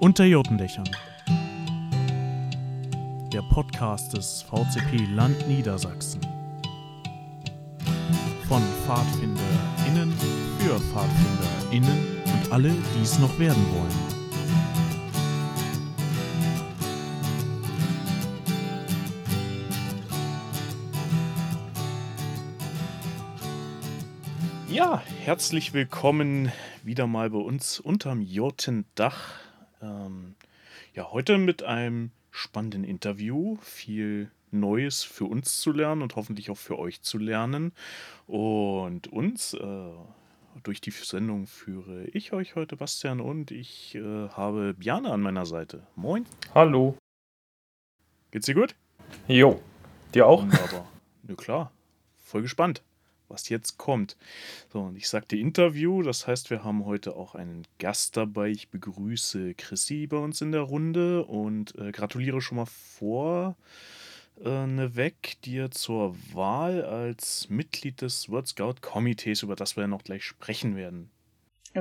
Unter Jotendächern. Der Podcast des VCP Land Niedersachsen. Von PfadfinderInnen für PfadfinderInnen und alle, die es noch werden wollen. Ja, herzlich willkommen wieder mal bei uns unterm Jotendach. Ja, heute mit einem spannenden Interview. Viel Neues für uns zu lernen und hoffentlich auch für euch zu lernen. Und uns äh, durch die Sendung führe ich euch heute, Bastian, und ich äh, habe Bjane an meiner Seite. Moin. Hallo. Geht's dir gut? Jo. Dir auch? Wunderbar. Na klar. Voll gespannt was jetzt kommt. So, und ich sagte Interview, das heißt, wir haben heute auch einen Gast dabei. Ich begrüße Chrissy bei uns in der Runde und äh, gratuliere schon mal vor äh, weg dir zur Wahl als Mitglied des World Scout Komitees, über das wir ja noch gleich sprechen werden.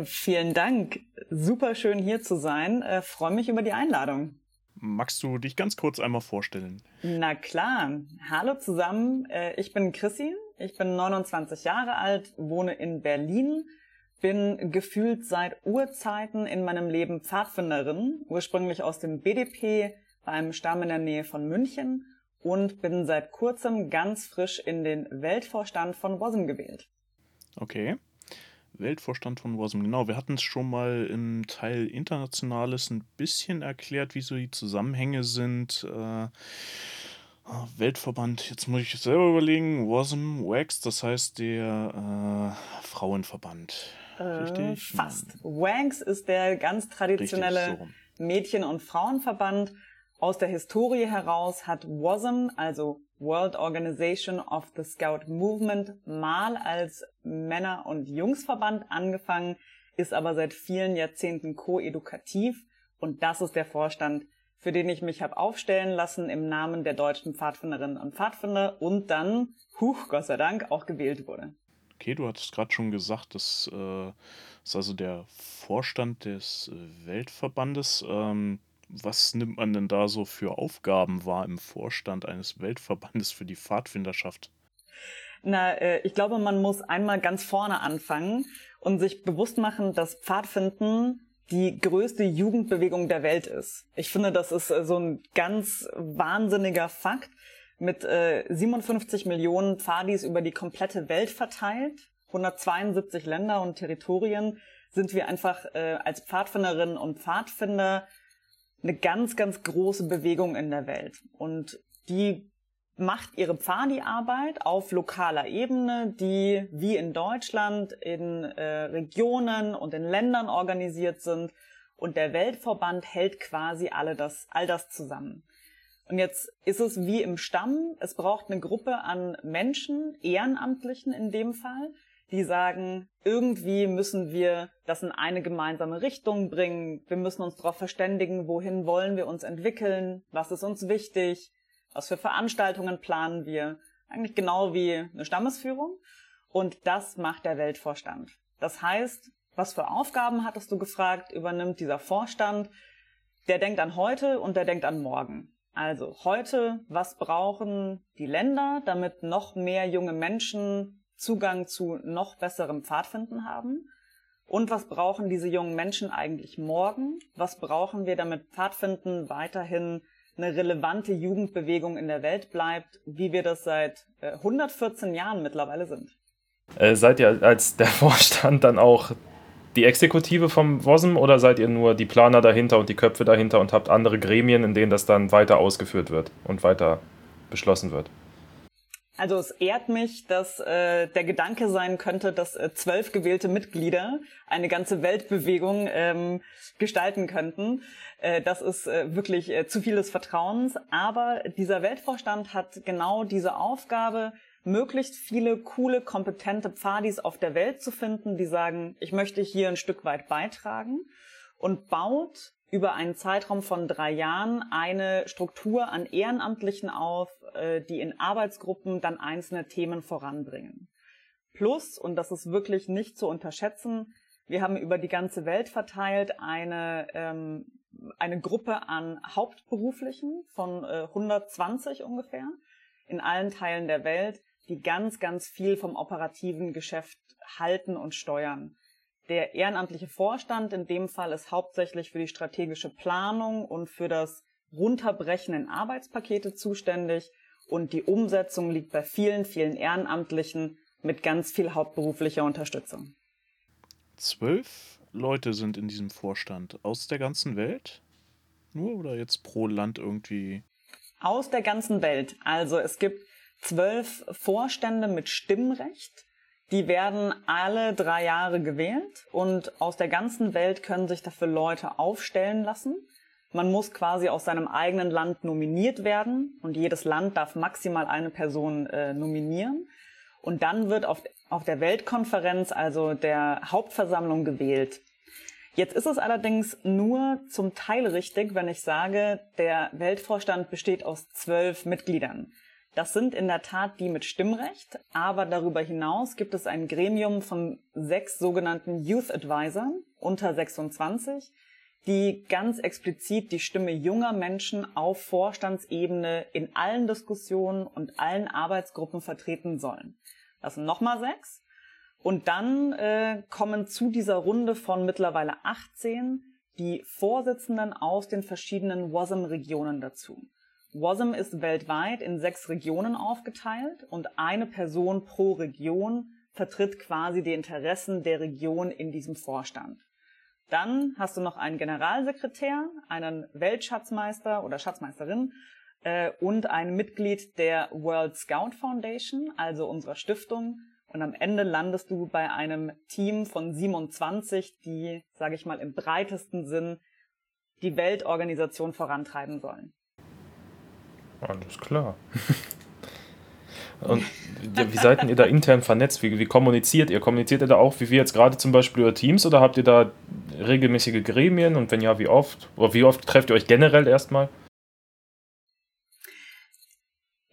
Vielen Dank. Super schön hier zu sein. Äh, Freue mich über die Einladung. Magst du dich ganz kurz einmal vorstellen? Na klar. Hallo zusammen. Äh, ich bin Chrissy. Ich bin 29 Jahre alt, wohne in Berlin, bin gefühlt seit Urzeiten in meinem Leben Pfadfinderin, ursprünglich aus dem BDP beim Stamm in der Nähe von München und bin seit kurzem ganz frisch in den Weltvorstand von WOSM gewählt. Okay. Weltvorstand von WOSM, genau. Wir hatten es schon mal im Teil Internationales ein bisschen erklärt, wie so die Zusammenhänge sind. Äh, Weltverband, jetzt muss ich selber überlegen, WASM, WAX, das heißt der äh, Frauenverband. Äh, Richtig? Fast. WAX ist der ganz traditionelle Richtig, so Mädchen- und Frauenverband. Aus der Historie heraus hat WASM, also World Organization of the Scout Movement, mal als Männer- und Jungsverband angefangen, ist aber seit vielen Jahrzehnten koedukativ und das ist der Vorstand für den ich mich habe aufstellen lassen im Namen der deutschen Pfadfinderinnen und Pfadfinder und dann, huch, Gott sei Dank, auch gewählt wurde. Okay, du hattest gerade schon gesagt, das äh, ist also der Vorstand des äh, Weltverbandes. Ähm, was nimmt man denn da so für Aufgaben wahr im Vorstand eines Weltverbandes für die Pfadfinderschaft? Na, äh, ich glaube, man muss einmal ganz vorne anfangen und sich bewusst machen, dass Pfadfinden die größte Jugendbewegung der Welt ist. Ich finde, das ist äh, so ein ganz wahnsinniger Fakt. Mit äh, 57 Millionen Pfadis über die komplette Welt verteilt, 172 Länder und Territorien, sind wir einfach äh, als Pfadfinderinnen und Pfadfinder eine ganz, ganz große Bewegung in der Welt. Und die macht ihre Pfadi-Arbeit auf lokaler Ebene, die wie in Deutschland in äh, Regionen und in Ländern organisiert sind. Und der Weltverband hält quasi alle das, all das zusammen. Und jetzt ist es wie im Stamm, es braucht eine Gruppe an Menschen, Ehrenamtlichen in dem Fall, die sagen, irgendwie müssen wir das in eine gemeinsame Richtung bringen, wir müssen uns darauf verständigen, wohin wollen wir uns entwickeln, was ist uns wichtig, was für Veranstaltungen planen wir? Eigentlich genau wie eine Stammesführung. Und das macht der Weltvorstand. Das heißt, was für Aufgaben, hattest du gefragt, übernimmt dieser Vorstand? Der denkt an heute und der denkt an morgen. Also heute, was brauchen die Länder, damit noch mehr junge Menschen Zugang zu noch besserem Pfadfinden haben? Und was brauchen diese jungen Menschen eigentlich morgen? Was brauchen wir, damit Pfadfinden weiterhin eine relevante Jugendbewegung in der Welt bleibt, wie wir das seit 114 äh, Jahren mittlerweile sind. Äh, seid ihr als der Vorstand dann auch die Exekutive vom WOSM oder seid ihr nur die Planer dahinter und die Köpfe dahinter und habt andere Gremien, in denen das dann weiter ausgeführt wird und weiter beschlossen wird? Also es ehrt mich, dass äh, der Gedanke sein könnte, dass äh, zwölf gewählte Mitglieder eine ganze Weltbewegung ähm, gestalten könnten. Äh, das ist äh, wirklich äh, zu viel des Vertrauens. Aber dieser Weltvorstand hat genau diese Aufgabe, möglichst viele coole, kompetente Pfadis auf der Welt zu finden, die sagen, ich möchte hier ein Stück weit beitragen und baut über einen Zeitraum von drei Jahren eine Struktur an Ehrenamtlichen auf, äh, die in Arbeitsgruppen dann einzelne Themen voranbringen. Plus, und das ist wirklich nicht zu unterschätzen, wir haben über die ganze Welt verteilt eine ähm, eine Gruppe an Hauptberuflichen von äh, 120 ungefähr in allen Teilen der Welt, die ganz, ganz viel vom operativen Geschäft halten und steuern. Der ehrenamtliche Vorstand in dem Fall ist hauptsächlich für die strategische Planung und für das Runterbrechen in Arbeitspakete zuständig und die Umsetzung liegt bei vielen, vielen Ehrenamtlichen mit ganz viel hauptberuflicher Unterstützung. Zwölf Leute sind in diesem Vorstand aus der ganzen Welt? Nur oder jetzt pro Land irgendwie? Aus der ganzen Welt. Also es gibt zwölf Vorstände mit Stimmrecht. Die werden alle drei Jahre gewählt und aus der ganzen Welt können sich dafür Leute aufstellen lassen. Man muss quasi aus seinem eigenen Land nominiert werden und jedes Land darf maximal eine Person äh, nominieren. Und dann wird auf, auf der Weltkonferenz, also der Hauptversammlung, gewählt. Jetzt ist es allerdings nur zum Teil richtig, wenn ich sage, der Weltvorstand besteht aus zwölf Mitgliedern. Das sind in der Tat die mit Stimmrecht, aber darüber hinaus gibt es ein Gremium von sechs sogenannten Youth Advisern unter 26, die ganz explizit die Stimme junger Menschen auf Vorstandsebene in allen Diskussionen und allen Arbeitsgruppen vertreten sollen. Das sind nochmal sechs. Und dann äh, kommen zu dieser Runde von mittlerweile 18 die Vorsitzenden aus den verschiedenen WASM-Regionen dazu. WASM ist weltweit in sechs Regionen aufgeteilt und eine Person pro Region vertritt quasi die Interessen der Region in diesem Vorstand. Dann hast du noch einen Generalsekretär, einen Weltschatzmeister oder Schatzmeisterin äh, und ein Mitglied der World Scout Foundation, also unserer Stiftung. Und am Ende landest du bei einem Team von 27, die, sage ich mal, im breitesten Sinn die Weltorganisation vorantreiben sollen. Alles klar. Und wie seid ihr da intern vernetzt? Wie, wie, kommuniziert ihr? Kommuniziert ihr da auch, wie wir jetzt gerade zum Beispiel über Teams oder habt ihr da regelmäßige Gremien und wenn ja, wie oft? Oder wie oft trefft ihr euch generell erstmal?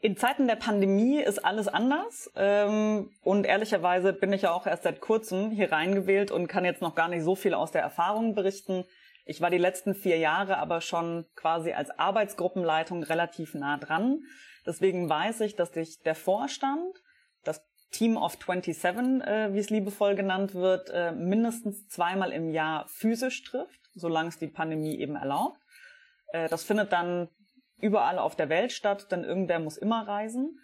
In Zeiten der Pandemie ist alles anders. Ähm, und ehrlicherweise bin ich ja auch erst seit kurzem hier reingewählt und kann jetzt noch gar nicht so viel aus der Erfahrung berichten. Ich war die letzten vier Jahre aber schon quasi als Arbeitsgruppenleitung relativ nah dran. Deswegen weiß ich, dass sich der Vorstand, das Team of 27, äh, wie es liebevoll genannt wird, äh, mindestens zweimal im Jahr physisch trifft, solange es die Pandemie eben erlaubt. Äh, das findet dann überall auf der Welt statt, denn irgendwer muss immer reisen.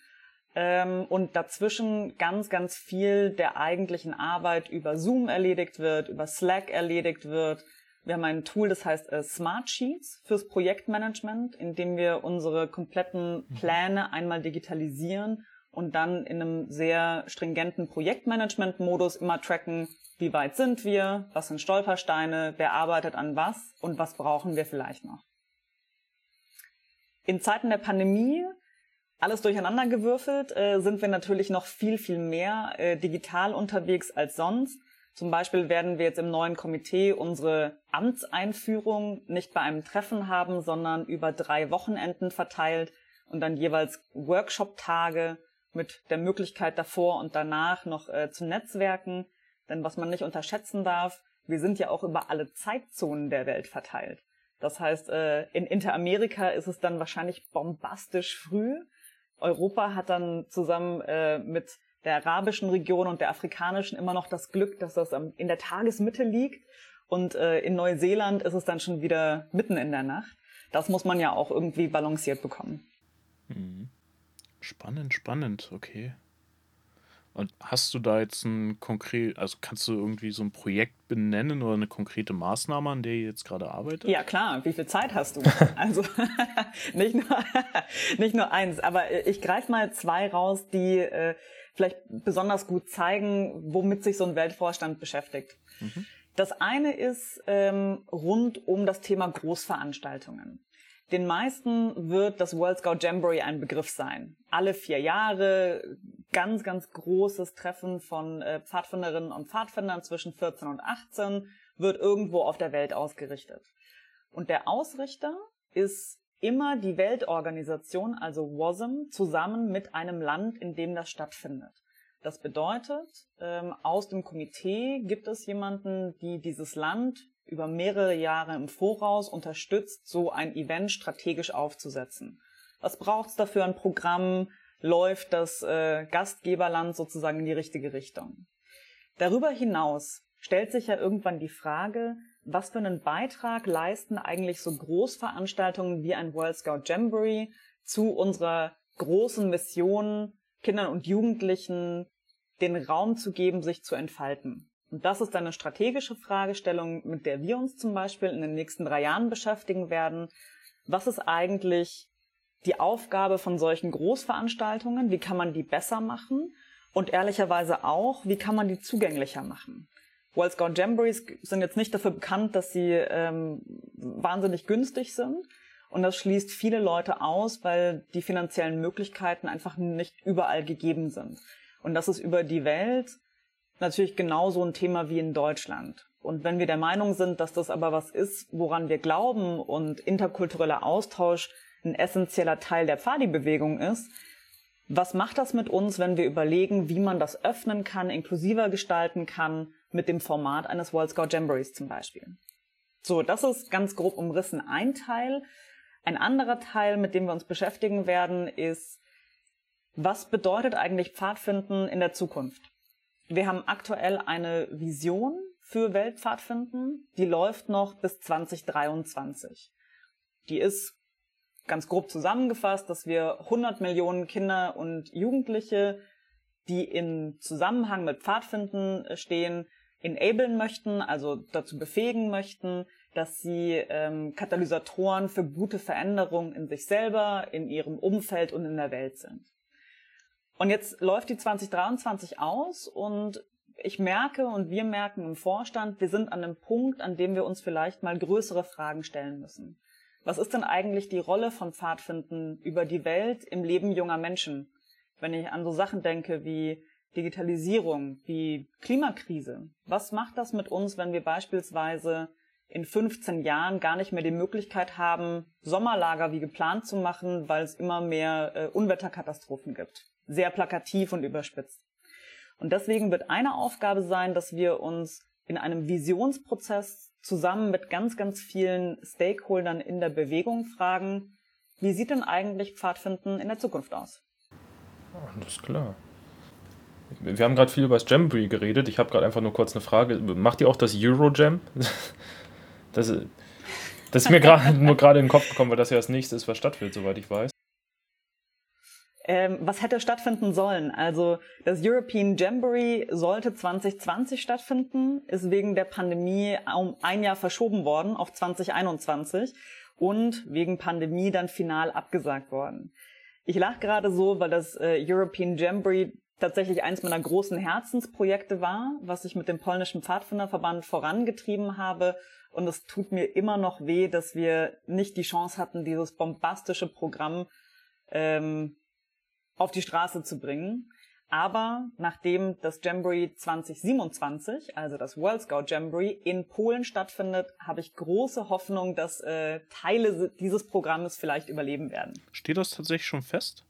Ähm, und dazwischen ganz, ganz viel der eigentlichen Arbeit über Zoom erledigt wird, über Slack erledigt wird, wir haben ein Tool, das heißt äh, Smart Sheets fürs Projektmanagement, in dem wir unsere kompletten mhm. Pläne einmal digitalisieren und dann in einem sehr stringenten Projektmanagement-Modus immer tracken, wie weit sind wir, was sind Stolpersteine, wer arbeitet an was und was brauchen wir vielleicht noch. In Zeiten der Pandemie, alles durcheinandergewürfelt, äh, sind wir natürlich noch viel, viel mehr äh, digital unterwegs als sonst. Zum Beispiel werden wir jetzt im neuen Komitee unsere Amtseinführung nicht bei einem Treffen haben, sondern über drei Wochenenden verteilt und dann jeweils Workshop-Tage mit der Möglichkeit davor und danach noch äh, zu netzwerken. Denn was man nicht unterschätzen darf, wir sind ja auch über alle Zeitzonen der Welt verteilt. Das heißt, äh, in Interamerika ist es dann wahrscheinlich bombastisch früh. Europa hat dann zusammen äh, mit der arabischen Region und der afrikanischen immer noch das Glück, dass das in der Tagesmitte liegt. Und äh, in Neuseeland ist es dann schon wieder mitten in der Nacht. Das muss man ja auch irgendwie balanciert bekommen. Mhm. Spannend, spannend, okay. Und hast du da jetzt ein konkret, also kannst du irgendwie so ein Projekt benennen oder eine konkrete Maßnahme, an der ihr jetzt gerade arbeitet? Ja, klar. Wie viel Zeit hast du? also nicht nur, nicht nur eins, aber ich greife mal zwei raus, die äh, vielleicht besonders gut zeigen, womit sich so ein Weltvorstand beschäftigt. Mhm. Das eine ist ähm, rund um das Thema Großveranstaltungen. Den meisten wird das World Scout Jamboree ein Begriff sein. Alle vier Jahre ganz, ganz großes Treffen von äh, Pfadfinderinnen und Pfadfindern zwischen 14 und 18 wird irgendwo auf der Welt ausgerichtet. Und der Ausrichter ist immer die Weltorganisation, also WASM, zusammen mit einem Land, in dem das stattfindet. Das bedeutet, ähm, aus dem Komitee gibt es jemanden, die dieses Land über mehrere Jahre im Voraus unterstützt, so ein Event strategisch aufzusetzen. Was braucht es dafür ein Programm? Läuft das äh, Gastgeberland sozusagen in die richtige Richtung? Darüber hinaus stellt sich ja irgendwann die Frage, was für einen Beitrag leisten eigentlich so Großveranstaltungen wie ein World Scout Jamboree zu unserer großen Mission, Kindern und Jugendlichen den Raum zu geben, sich zu entfalten. Und das ist eine strategische Fragestellung, mit der wir uns zum Beispiel in den nächsten drei Jahren beschäftigen werden. Was ist eigentlich die Aufgabe von solchen Großveranstaltungen? Wie kann man die besser machen? Und ehrlicherweise auch, wie kann man die zugänglicher machen? World Scout Jamborees sind jetzt nicht dafür bekannt, dass sie ähm, wahnsinnig günstig sind. Und das schließt viele Leute aus, weil die finanziellen Möglichkeiten einfach nicht überall gegeben sind. Und das ist über die Welt natürlich genauso ein Thema wie in Deutschland. Und wenn wir der Meinung sind, dass das aber was ist, woran wir glauben und interkultureller Austausch ein essentieller Teil der Pfadi-Bewegung ist, was macht das mit uns, wenn wir überlegen, wie man das öffnen kann, inklusiver gestalten kann, mit dem Format eines World Scout Jamborees zum Beispiel? So, das ist ganz grob umrissen ein Teil. Ein anderer Teil, mit dem wir uns beschäftigen werden, ist, was bedeutet eigentlich Pfadfinden in der Zukunft? Wir haben aktuell eine Vision für Weltpfadfinden, die läuft noch bis 2023. Die ist ganz grob zusammengefasst, dass wir 100 Millionen Kinder und Jugendliche, die in Zusammenhang mit Pfadfinden stehen, enablen möchten, also dazu befähigen möchten, dass sie ähm, Katalysatoren für gute Veränderungen in sich selber, in ihrem Umfeld und in der Welt sind. Und jetzt läuft die 2023 aus und ich merke und wir merken im Vorstand, wir sind an einem Punkt, an dem wir uns vielleicht mal größere Fragen stellen müssen. Was ist denn eigentlich die Rolle von Pfadfinden über die Welt im Leben junger Menschen? Wenn ich an so Sachen denke wie Digitalisierung, wie Klimakrise. Was macht das mit uns, wenn wir beispielsweise in 15 Jahren gar nicht mehr die Möglichkeit haben, Sommerlager wie geplant zu machen, weil es immer mehr äh, Unwetterkatastrophen gibt? Sehr plakativ und überspitzt. Und deswegen wird eine Aufgabe sein, dass wir uns in einem Visionsprozess zusammen mit ganz, ganz vielen Stakeholdern in der Bewegung fragen, wie sieht denn eigentlich Pfadfinden in der Zukunft aus? Alles klar. Wir haben gerade viel über das Jamboree geredet. Ich habe gerade einfach nur kurz eine Frage. Macht ihr auch das Eurojam? Das, das ist mir grad, nur gerade in den Kopf gekommen, weil das ja das nächste ist, was stattfindet, soweit ich weiß. Ähm, was hätte stattfinden sollen? Also das European Jamboree sollte 2020 stattfinden, ist wegen der Pandemie um ein Jahr verschoben worden auf 2021 und wegen Pandemie dann final abgesagt worden. Ich lache gerade so, weil das äh, European Jamboree tatsächlich eins meiner großen Herzensprojekte war, was ich mit dem polnischen Pfadfinderverband vorangetrieben habe. Und es tut mir immer noch weh, dass wir nicht die Chance hatten, dieses bombastische Programm ähm, auf die Straße zu bringen. Aber nachdem das Jamboree 2027, also das World Scout Jamboree, in Polen stattfindet, habe ich große Hoffnung, dass äh, Teile dieses Programmes vielleicht überleben werden. Steht das tatsächlich schon fest?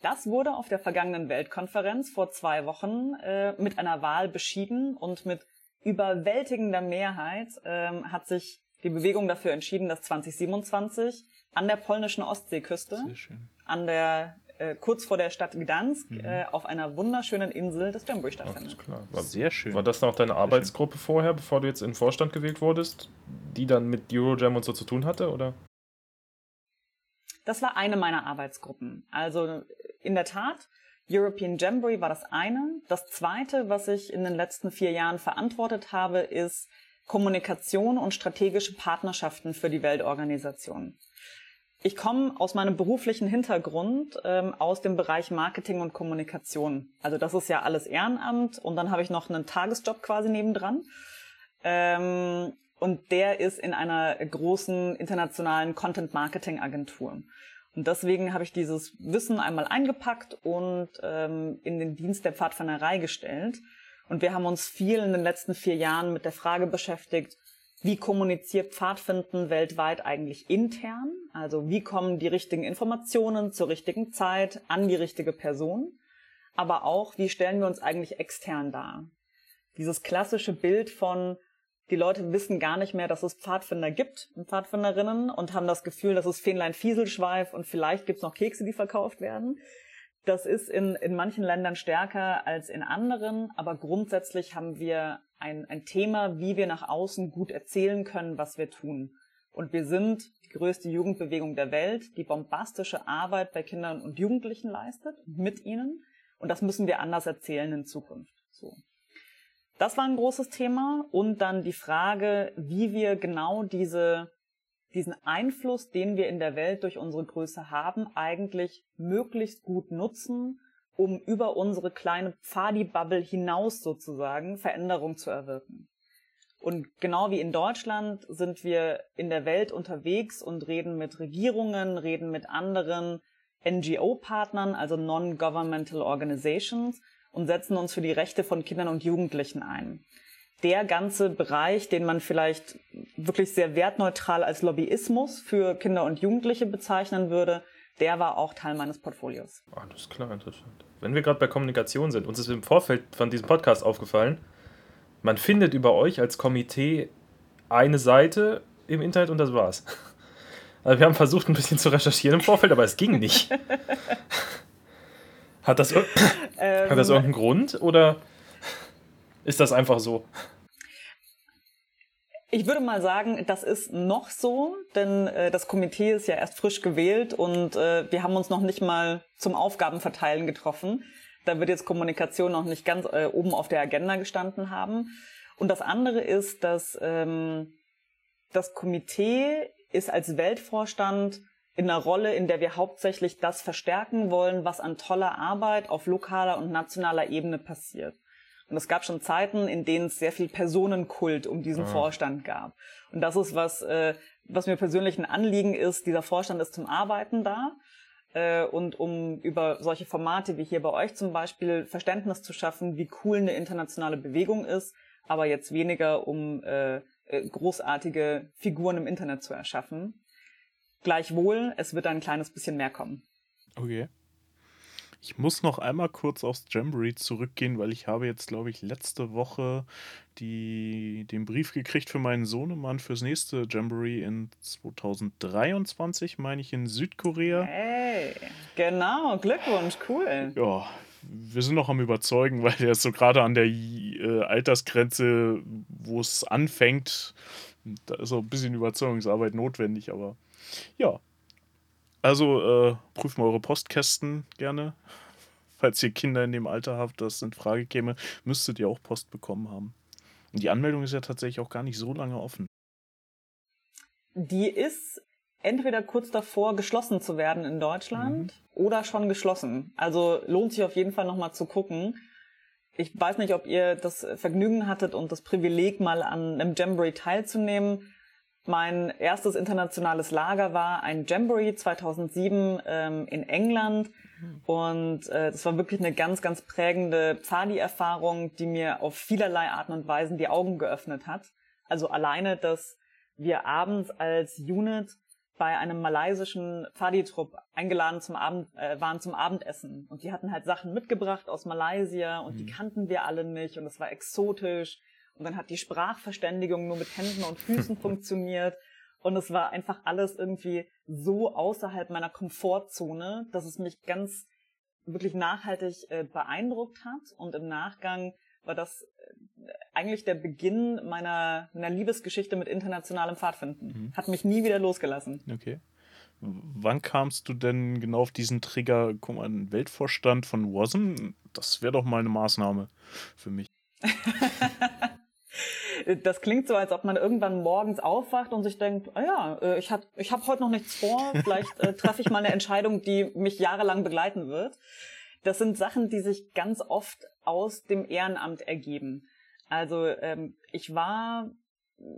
Das wurde auf der vergangenen Weltkonferenz vor zwei Wochen äh, mit einer Wahl beschieden und mit überwältigender Mehrheit ähm, hat sich die Bewegung dafür entschieden, dass 2027 an der polnischen Ostseeküste, an der äh, kurz vor der Stadt Gdansk, mhm. äh, auf einer wunderschönen Insel des Jamboree stattfindet. Ach, klar. War, Sehr schön. War das noch deine Arbeitsgruppe vorher, bevor du jetzt in den Vorstand gewählt wurdest, die dann mit Eurojam und so zu tun hatte, oder? Das war eine meiner Arbeitsgruppen. Also in der Tat, European Jamboree war das eine. Das zweite, was ich in den letzten vier Jahren verantwortet habe, ist Kommunikation und strategische Partnerschaften für die Weltorganisation. Ich komme aus meinem beruflichen Hintergrund ähm, aus dem Bereich Marketing und Kommunikation. Also das ist ja alles Ehrenamt und dann habe ich noch einen Tagesjob quasi nebendran. Ähm, und der ist in einer großen internationalen Content-Marketing-Agentur. Und deswegen habe ich dieses Wissen einmal eingepackt und ähm, in den Dienst der Pfadfinderei gestellt. Und wir haben uns viel in den letzten vier Jahren mit der Frage beschäftigt, wie kommuniziert Pfadfinden weltweit eigentlich intern? Also wie kommen die richtigen Informationen zur richtigen Zeit an die richtige Person? Aber auch, wie stellen wir uns eigentlich extern dar? Dieses klassische Bild von Die Leute wissen gar nicht mehr, dass es Pfadfinder gibt und Pfadfinderinnen und haben das Gefühl, das ist Fähnlein Fieselschweif und vielleicht gibt's noch Kekse, die verkauft werden. Das ist in, in manchen Ländern stärker als in anderen, aber grundsätzlich haben wir ein, ein Thema, wie wir nach außen gut erzählen können, was wir tun. Und wir sind die größte Jugendbewegung der Welt, die bombastische Arbeit bei Kindern und Jugendlichen leistet, mit ihnen. Und das müssen wir anders erzählen in Zukunft. So. Das war ein großes Thema. Und dann die Frage, wie wir genau diese, diesen Einfluss, den wir in der Welt durch unsere Größe haben, eigentlich möglichst gut nutzen, um über unsere kleine Pfadi-Bubble hinaus sozusagen Veränderung zu erwirken. Und genau wie in Deutschland sind wir in der Welt unterwegs und reden mit Regierungen, reden mit anderen NGO-Partnern, also Non-Governmental Organizations, und setzen uns für die Rechte von Kindern und Jugendlichen ein. Der ganze Bereich, den man vielleicht wirklich sehr wertneutral als Lobbyismus für Kinder und Jugendliche bezeichnen würde, der war auch Teil meines Portfolios. Alles klar, interessant. Wenn wir gerade bei Kommunikation sind, uns ist im Vorfeld von diesem Podcast aufgefallen, man findet über euch als Komitee eine Seite im Internet und das war's. Also wir haben versucht, ein bisschen zu recherchieren im Vorfeld, aber es ging nicht. Hat das, ähm, hat das irgendeinen Grund oder ist das einfach so? Ich würde mal sagen, das ist noch so, denn äh, das Komitee ist ja erst frisch gewählt und äh, wir haben uns noch nicht mal zum Aufgabenverteilen getroffen. Da wird jetzt Kommunikation noch nicht ganz äh, oben auf der Agenda gestanden haben. Und das andere ist, dass ähm, das Komitee ist als Weltvorstand in einer Rolle, in der wir hauptsächlich das verstärken wollen, was an toller Arbeit auf lokaler und nationaler Ebene passiert. Und es gab schon Zeiten, in denen es sehr viel Personenkult um diesen ah. Vorstand gab. Und das ist was, äh, was mir persönlich ein Anliegen ist. Dieser Vorstand ist zum Arbeiten da äh, und um über solche Formate wie hier bei euch zum Beispiel Verständnis zu schaffen, wie cool eine internationale Bewegung ist, aber jetzt weniger um äh, äh, großartige Figuren im Internet zu erschaffen. Gleichwohl, es wird ein kleines bisschen mehr kommen. Okay. Ich muss noch einmal kurz aufs Jamboree zurückgehen, weil ich habe jetzt, glaube ich, letzte Woche die, den Brief gekriegt für meinen Sohnemann fürs nächste Jamboree in 2023, meine ich, in Südkorea. Hey, genau, Glückwunsch, cool. Ja, wir sind noch am Überzeugen, weil der ist so gerade an der äh, Altersgrenze, wo es anfängt. Da ist auch ein bisschen Überzeugungsarbeit notwendig, aber ja, also äh, prüft mal eure Postkästen gerne. Falls ihr Kinder in dem Alter habt, das in Frage käme, müsstet ihr auch Post bekommen haben. Und die Anmeldung ist ja tatsächlich auch gar nicht so lange offen. Die ist entweder kurz davor, geschlossen zu werden in Deutschland mhm. oder schon geschlossen. Also lohnt sich auf jeden Fall nochmal zu gucken. Ich weiß nicht, ob ihr das Vergnügen hattet und das Privileg, mal an einem Jamboree teilzunehmen. Mein erstes internationales Lager war ein Jamboree 2007 ähm, in England. Und äh, das war wirklich eine ganz, ganz prägende Pfadi-Erfahrung, die mir auf vielerlei Arten und Weisen die Augen geöffnet hat. Also alleine, dass wir abends als Unit bei einem malaysischen Pfadi-Trupp eingeladen zum Abend, äh, waren zum Abendessen. Und die hatten halt Sachen mitgebracht aus Malaysia und mhm. die kannten wir alle nicht und es war exotisch. Und dann hat die Sprachverständigung nur mit Händen und Füßen funktioniert. Und es war einfach alles irgendwie so außerhalb meiner Komfortzone, dass es mich ganz wirklich nachhaltig äh, beeindruckt hat. Und im Nachgang war das äh, eigentlich der Beginn meiner, meiner Liebesgeschichte mit internationalem Pfadfinden. Mhm. Hat mich nie wieder losgelassen. Okay. Wann kamst du denn genau auf diesen Trigger, guck mal, ein Weltvorstand von WASM? Das wäre doch mal eine Maßnahme für mich. Das klingt so, als ob man irgendwann morgens aufwacht und sich denkt, ah ja, äh, ich habe ich hab heute noch nichts vor, vielleicht äh, treffe ich mal eine Entscheidung, die mich jahrelang begleiten wird. Das sind Sachen, die sich ganz oft aus dem Ehrenamt ergeben. Also ähm, ich war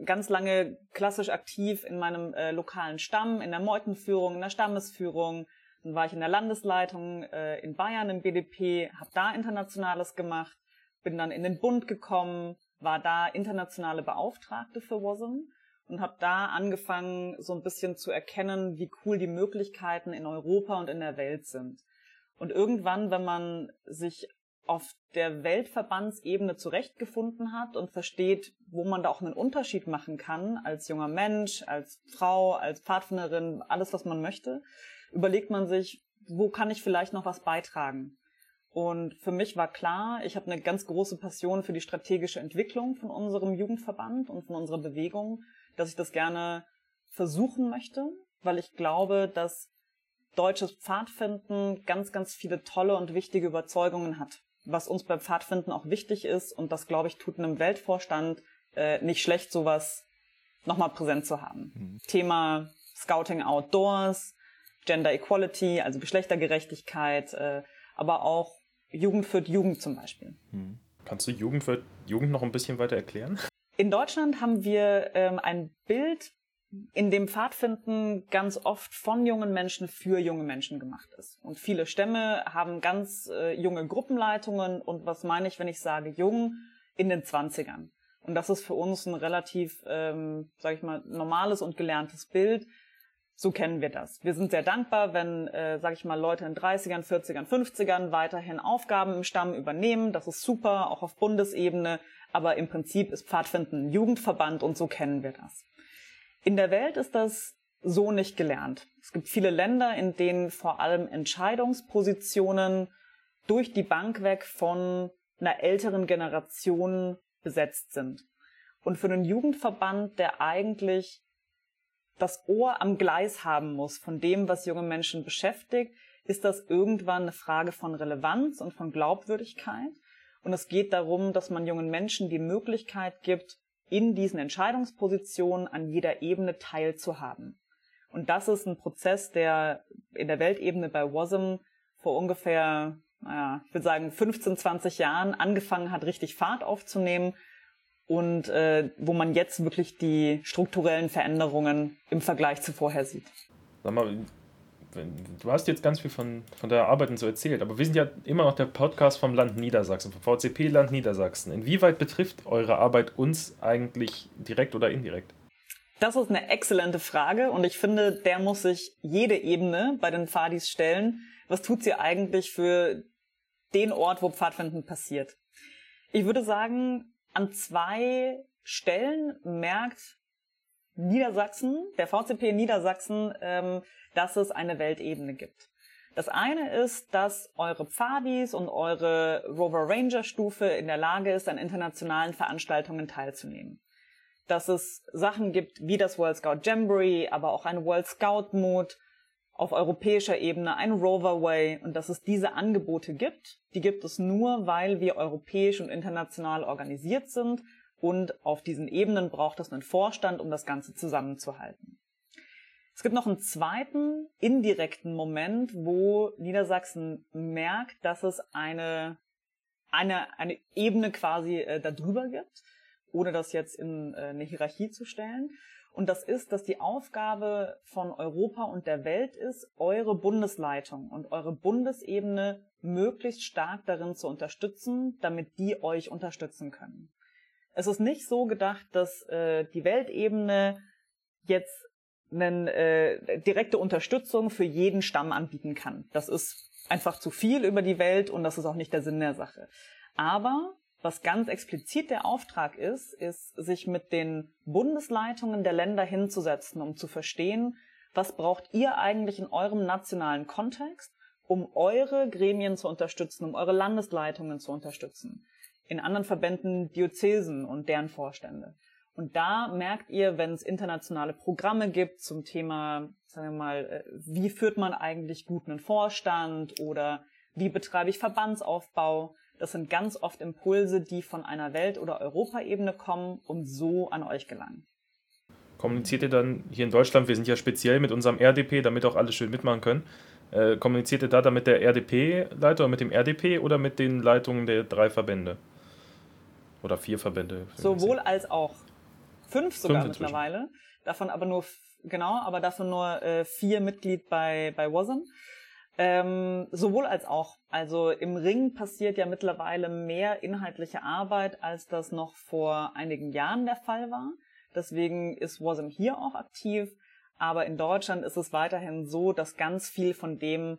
ganz lange klassisch aktiv in meinem äh, lokalen Stamm, in der Meutenführung, in der Stammesführung. Dann war ich in der Landesleitung äh, in Bayern im BDP, habe da Internationales gemacht, bin dann in den Bund gekommen, war da internationale Beauftragte für WASM und habe da angefangen, so ein bisschen zu erkennen, wie cool die Möglichkeiten in Europa und in der Welt sind. Und irgendwann, wenn man sich auf der Weltverbandsebene zurechtgefunden hat und versteht, wo man da auch einen Unterschied machen kann, als junger Mensch, als Frau, als Pfadfinderin, alles, was man möchte, überlegt man sich, wo kann ich vielleicht noch was beitragen? Und für mich war klar, ich habe eine ganz große Passion für die strategische Entwicklung von unserem Jugendverband und von unserer Bewegung, dass ich das gerne versuchen möchte, weil ich glaube, dass deutsches Pfadfinden ganz, ganz viele tolle und wichtige Überzeugungen hat. Was uns beim Pfadfinden auch wichtig ist, und das, glaube ich, tut einem Weltvorstand äh, nicht schlecht, sowas nochmal präsent zu haben. Mhm. Thema Scouting Outdoors, Gender Equality, also Geschlechtergerechtigkeit, äh, aber auch Jugend führt Jugend zum Beispiel. Hm. Kannst du Jugend führt Jugend noch ein bisschen weiter erklären? In Deutschland haben wir ähm, ein Bild, in dem Pfadfinden ganz oft von jungen Menschen für junge Menschen gemacht ist. Und viele Stämme haben ganz äh, junge Gruppenleitungen und was meine ich, wenn ich sage jung, in den Zwanzigern. Und das ist für uns ein relativ, ähm, sage ich mal, normales und gelerntes Bild. So kennen wir das. Wir sind sehr dankbar, wenn, äh, sage ich mal, Leute in 30ern, 40ern, 50ern weiterhin Aufgaben im Stamm übernehmen. Das ist super, auch auf Bundesebene. Aber im Prinzip ist Pfadfinden ein Jugendverband und so kennen wir das. In der Welt ist das so nicht gelernt. Es gibt viele Länder, in denen vor allem Entscheidungspositionen durch die Bank weg von einer älteren Generation besetzt sind. Und für einen Jugendverband, der eigentlich das Ohr am Gleis haben muss von dem, was junge Menschen beschäftigt, ist das irgendwann eine Frage von Relevanz und von Glaubwürdigkeit. Und es geht darum, dass man jungen Menschen die Möglichkeit gibt, in diesen Entscheidungspositionen an jeder Ebene teilzuhaben. Und das ist ein Prozess, der in der Weltebene bei WASM vor ungefähr, naja, ich würde sagen 15, 20 Jahren angefangen hat, richtig Fahrt aufzunehmen und äh, wo man jetzt wirklich die strukturellen Veränderungen im Vergleich zu vorher sieht. Sag mal, du hast jetzt ganz viel von, von der Arbeit und so erzählt, aber wir sind ja immer noch der Podcast vom Land Niedersachsen, vom VCP Land Niedersachsen. Inwieweit betrifft eure Arbeit uns eigentlich direkt oder indirekt? Das ist eine exzellente Frage und ich finde, der muss sich jede Ebene bei den Pfadis stellen. Was tut sie eigentlich für den Ort, wo Pfadfinden passiert? Ich würde sagen, an zwei Stellen merkt Niedersachsen, der VCP Niedersachsen, ähm, dass es eine Weltebene gibt. Das eine ist, dass eure Pfadis und eure Rover Ranger Stufe in der Lage ist, an internationalen Veranstaltungen teilzunehmen. Dass es Sachen gibt wie das World Scout Jamboree, aber auch ein World Scout Mood, auf europäischer Ebene ein Roverway und dass es diese Angebote gibt. Die gibt es nur, weil wir europäisch und international organisiert sind und auf diesen Ebenen braucht es einen Vorstand, um das Ganze zusammenzuhalten. Es gibt noch einen zweiten indirekten Moment, wo Niedersachsen merkt, dass es eine, eine, eine Ebene quasi äh, darüber gibt, ohne das jetzt in äh, eine Hierarchie zu stellen. Und das ist, dass die Aufgabe von Europa und der Welt ist, eure Bundesleitung und eure Bundesebene möglichst stark darin zu unterstützen, damit die euch unterstützen können. Es ist nicht so gedacht, dass äh, die Weltebene jetzt eine äh, direkte Unterstützung für jeden Stamm anbieten kann. Das ist einfach zu viel über die Welt und das ist auch nicht der Sinn der Sache. Aber was ganz explizit der Auftrag ist, ist, sich mit den Bundesleitungen der Länder hinzusetzen, um zu verstehen, was braucht ihr eigentlich in eurem nationalen Kontext, um eure Gremien zu unterstützen, um eure Landesleitungen zu unterstützen. In anderen Verbänden Diözesen und deren Vorstände. Und da merkt ihr, wenn es internationale Programme gibt zum Thema, sagen wir mal, äh, wie führt man eigentlich guten Vorstand oder wie betreibe ich Verbandsaufbau, das sind ganz oft Impulse, die von einer Welt- oder Europaebene kommen und so an euch gelangen. Kommuniziert ihr dann hier in Deutschland, wir sind ja speziell mit unserem RDP, damit auch alle schön mitmachen können, äh, kommuniziert ihr da dann mit der RDP-Leiter oder mit dem RDP oder mit den Leitungen der drei Verbände? Oder vier Verbände? Sowohl als auch. Fünf sogar Fünf mittlerweile. Davon aber nur, genau, aber davon nur äh, vier Mitglied bei, bei WASM. Ähm, sowohl als auch. Also im Ring passiert ja mittlerweile mehr inhaltliche Arbeit, als das noch vor einigen Jahren der Fall war. Deswegen ist WASM hier auch aktiv. Aber in Deutschland ist es weiterhin so, dass ganz viel von dem,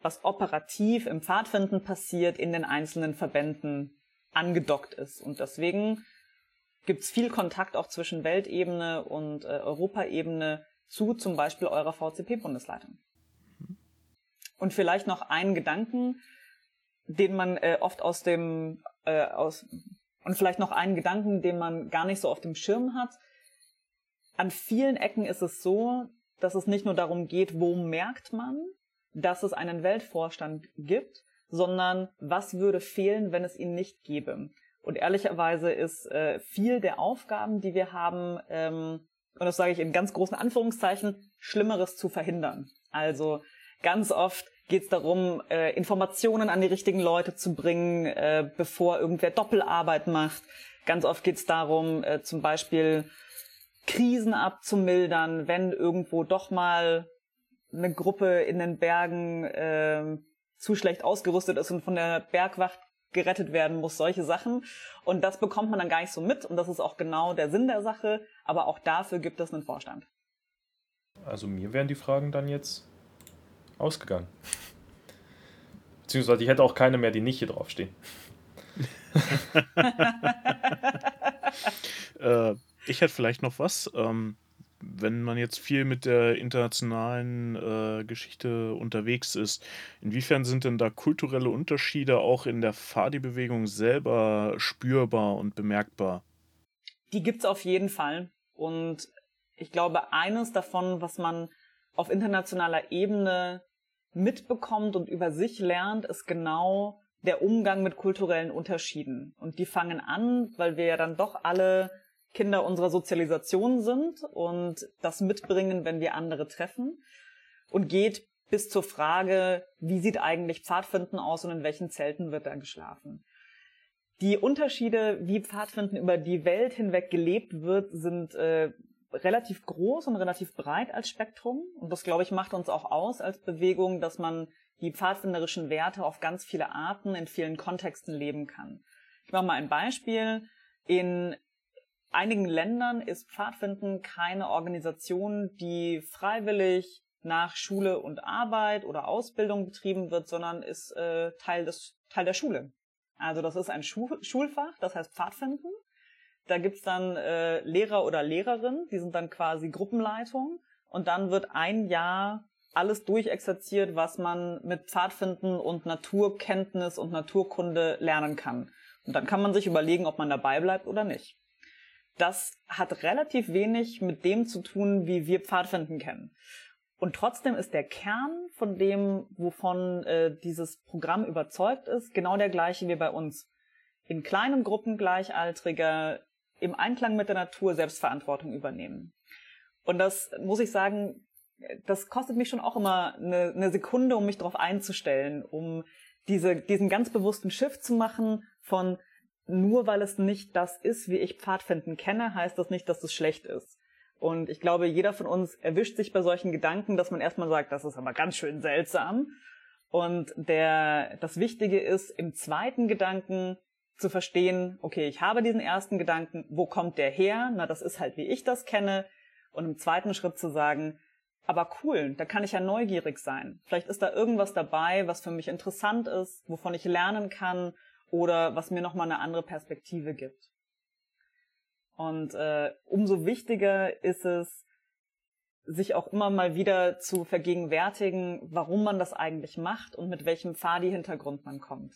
was operativ im Pfadfinden passiert, in den einzelnen Verbänden angedockt ist. Und deswegen gibt es viel Kontakt auch zwischen Weltebene und äh, Europaebene zu zum Beispiel eurer VCP-Bundesleitung. Und vielleicht noch einen Gedanken, den man äh, oft aus dem äh, aus und vielleicht noch einen Gedanken, den man gar nicht so auf dem Schirm hat. An vielen Ecken ist es so, dass es nicht nur darum geht, wo merkt man, dass es einen Weltvorstand gibt, sondern was würde fehlen, wenn es ihn nicht gäbe. Und ehrlicherweise ist äh, viel der Aufgaben, die wir haben, ähm, und das sage ich in ganz großen Anführungszeichen, Schlimmeres zu verhindern. Also ganz oft geht es darum, äh, Informationen an die richtigen Leute zu bringen, äh, bevor irgendwer Doppelarbeit macht. Ganz oft geht es darum, äh, zum Beispiel Krisen abzumildern, wenn irgendwo doch mal eine Gruppe in den Bergen äh, zu schlecht ausgerüstet ist und von der Bergwacht gerettet werden muss, solche Sachen. Und das bekommt man dann gar nicht so mit und das ist auch genau der Sinn der Sache, aber auch dafür gibt es einen Vorstand. Also mir wären die Fragen dann jetzt ausgegangen. Beziehungsweise ich hätte auch keine mehr, die nicht hier draufstehen. äh, ich hätte vielleicht noch was. Ähm, wenn man jetzt viel mit der internationalen äh, Geschichte unterwegs ist, inwiefern sind denn da kulturelle Unterschiede auch in der Fadi-Bewegung selber spürbar und bemerkbar? Die gibt es auf jeden Fall. Und ich glaube, eines davon, was man auf internationaler Ebene mitbekommt und über sich lernt, ist genau der Umgang mit kulturellen Unterschieden. Und die fangen an, weil wir ja dann doch alle Kinder unserer Sozialisation sind und das mitbringen, wenn wir andere treffen. Und geht bis zur Frage, wie sieht eigentlich Pfadfinden aus und in welchen Zelten wird da geschlafen. Die Unterschiede, wie Pfadfinden über die Welt hinweg gelebt wird, sind äh, relativ groß und relativ breit als Spektrum. Und das, glaube ich, macht uns auch aus als Bewegung, dass man die pfadfinderischen Werte auf ganz viele Arten in vielen Kontexten leben kann. Ich mache mal ein Beispiel. In einigen Ländern ist Pfadfinden keine Organisation, die freiwillig nach Schule und Arbeit oder Ausbildung betrieben wird, sondern ist äh, Teil des Teil der Schule. Also das ist ein Schu Schulfach, das heißt Pfadfinden. Da gibt's dann äh, Lehrer oder Lehrerin, die sind dann quasi Gruppenleitung. Und dann wird ein Jahr alles durchexerziert, was man mit Pfadfinden und Naturkenntnis und Naturkunde lernen kann. Und dann kann man sich überlegen, ob man dabei bleibt oder nicht. Das hat relativ wenig mit dem zu tun, wie wir Pfadfinden kennen. Und trotzdem ist der Kern von dem, wovon äh, dieses Programm überzeugt ist, genau der gleiche wie bei uns. In kleinen Gruppen Gleichaltriger im Einklang mit der Natur Selbstverantwortung übernehmen. Und das muss ich sagen, das kostet mich schon auch immer eine, eine Sekunde, um mich darauf einzustellen, um diese, diesen ganz bewussten Shift zu machen von nur weil es nicht das ist, wie ich Pfadfinden kenne, heißt das nicht, dass es schlecht ist. Und ich glaube, jeder von uns erwischt sich bei solchen Gedanken, dass man erstmal sagt, das ist aber ganz schön seltsam. Und der, das Wichtige ist, im zweiten Gedanken zu verstehen, okay, ich habe diesen ersten Gedanken, wo kommt der her? Na, das ist halt, wie ich das kenne. Und im zweiten Schritt zu sagen, aber cool, da kann ich ja neugierig sein. Vielleicht ist da irgendwas dabei, was für mich interessant ist, wovon ich lernen kann oder was mir nochmal eine andere Perspektive gibt. Und äh, umso wichtiger ist es, sich auch immer mal wieder zu vergegenwärtigen, warum man das eigentlich macht und mit welchem Fadi-Hintergrund man kommt.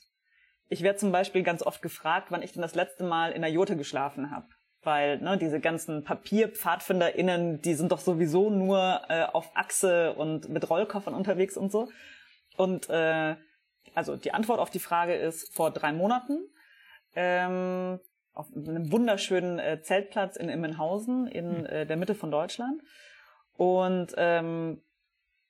Ich werde zum Beispiel ganz oft gefragt, wann ich denn das letzte Mal in der Jote geschlafen habe. Weil ne, diese ganzen PapierpfadfinderInnen, die sind doch sowieso nur äh, auf Achse und mit Rollkoffern unterwegs und so. Und äh, also die Antwort auf die Frage ist vor drei Monaten ähm, auf einem wunderschönen äh, Zeltplatz in Immenhausen in hm. äh, der Mitte von Deutschland. Und ähm,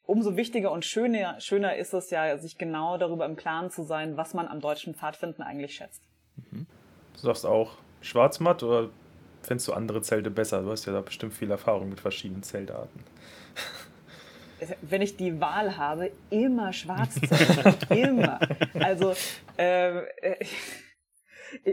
umso wichtiger und schöner, schöner ist es ja, sich genau darüber im Klaren zu sein, was man am deutschen Pfadfinden eigentlich schätzt. Mhm. Du sagst auch Schwarzmatt oder findest du andere Zelte besser? Du hast ja da bestimmt viel Erfahrung mit verschiedenen Zeltarten. Wenn ich die Wahl habe, immer Schwarzzelt. immer. Also äh,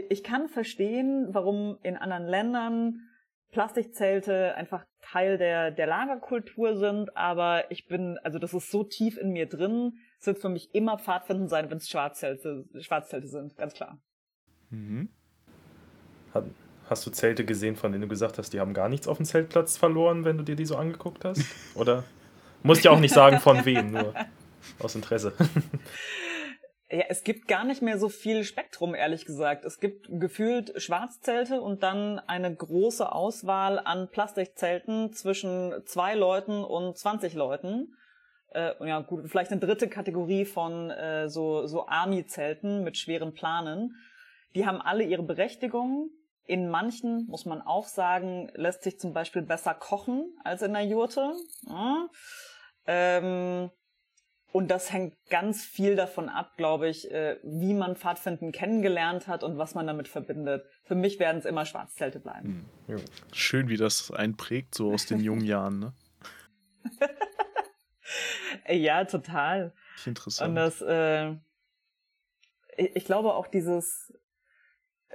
ich kann verstehen, warum in anderen Ländern Plastikzelte einfach Teil der, der Lagerkultur sind, aber ich bin, also das ist so tief in mir drin, Es wird für mich immer Pfadfinden sein, wenn es Schwarzzelte, Schwarzzelte sind, ganz klar. Mhm. Hast du Zelte gesehen, von denen du gesagt hast, die haben gar nichts auf dem Zeltplatz verloren, wenn du dir die so angeguckt hast? Oder musst ja auch nicht sagen, von wem, nur aus Interesse. Ja, es gibt gar nicht mehr so viel Spektrum, ehrlich gesagt. Es gibt gefühlt Schwarzzelte und dann eine große Auswahl an Plastikzelten zwischen zwei Leuten und 20 Leuten. Äh, ja, gut, vielleicht eine dritte Kategorie von äh, so, so Army-Zelten mit schweren Planen. Die haben alle ihre Berechtigung. In manchen, muss man auch sagen, lässt sich zum Beispiel besser kochen als in der Jurte. Ja. Ähm, und das hängt ganz viel davon ab, glaube ich, äh, wie man Pfadfinden kennengelernt hat und was man damit verbindet. Für mich werden es immer Schwarzzelte bleiben. Hm. Schön, wie das einprägt, so aus den jungen Jahren, ne? ja, total. Interessant. Und das, äh, ich glaube auch dieses,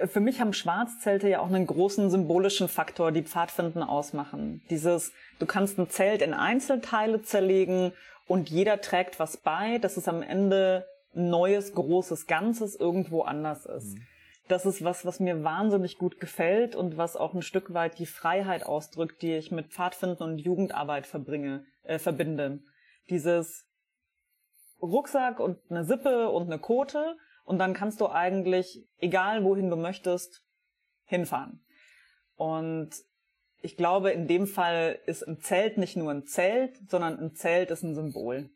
für mich haben Schwarzzelte ja auch einen großen symbolischen Faktor, die Pfadfinden ausmachen. Dieses, du kannst ein Zelt in Einzelteile zerlegen und jeder trägt was bei, dass es am Ende ein neues, großes Ganzes irgendwo anders ist. Mhm. Das ist was, was mir wahnsinnig gut gefällt und was auch ein Stück weit die Freiheit ausdrückt, die ich mit Pfadfinden und Jugendarbeit verbringe, äh, verbinde. Dieses Rucksack und eine Sippe und eine Kote und dann kannst du eigentlich, egal wohin du möchtest, hinfahren. Und ich glaube, in dem Fall ist ein Zelt nicht nur ein Zelt, sondern ein Zelt ist ein Symbol.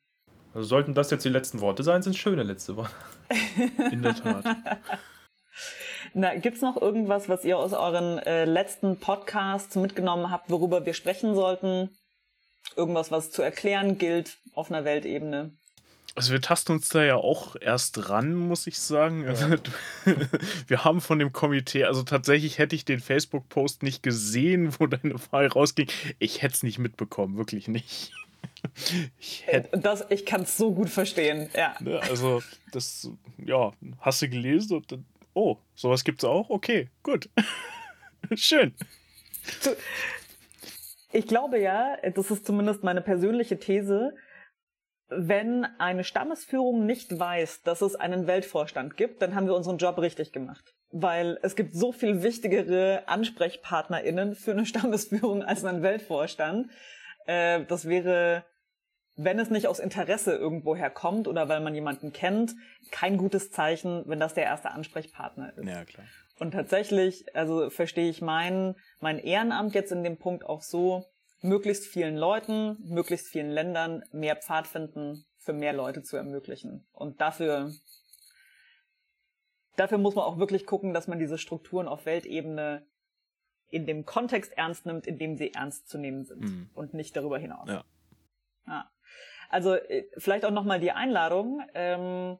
Also sollten das jetzt die letzten Worte sein, sind schöne letzte Worte. in der Tat. Na, gibt's noch irgendwas, was ihr aus euren äh, letzten Podcasts mitgenommen habt, worüber wir sprechen sollten? Irgendwas, was zu erklären gilt auf einer Weltebene? Also wir tasten uns da ja auch erst ran, muss ich sagen. Ja. Also, wir haben von dem Komitee, also tatsächlich hätte ich den Facebook-Post nicht gesehen, wo deine Wahl rausging. Ich hätte es nicht mitbekommen, wirklich nicht. Ich, das, ich kann es so gut verstehen, ja. Ne, also, das, ja, hast du gelesen und dann, oh, sowas gibt es auch? Okay, gut. Schön. Ich glaube ja, das ist zumindest meine persönliche These, wenn eine Stammesführung nicht weiß, dass es einen Weltvorstand gibt, dann haben wir unseren Job richtig gemacht. Weil es gibt so viel wichtigere AnsprechpartnerInnen für eine Stammesführung als einen Weltvorstand. Äh, das wäre, wenn es nicht aus Interesse irgendwoher kommt oder weil man jemanden kennt, kein gutes Zeichen, wenn das der erste Ansprechpartner ist. Ja, klar. Und tatsächlich, also verstehe ich mein, mein Ehrenamt jetzt in dem Punkt auch so, möglichst vielen Leuten, möglichst vielen Ländern mehr Pfadfinden für mehr Leute zu ermöglichen. Und dafür, dafür muss man auch wirklich gucken, dass man diese Strukturen auf Weltebene in dem Kontext ernst nimmt, in dem sie ernst zu nehmen sind mhm. und nicht darüber hinaus. Ja. ja. Also äh, vielleicht auch nochmal die Einladung. Ähm,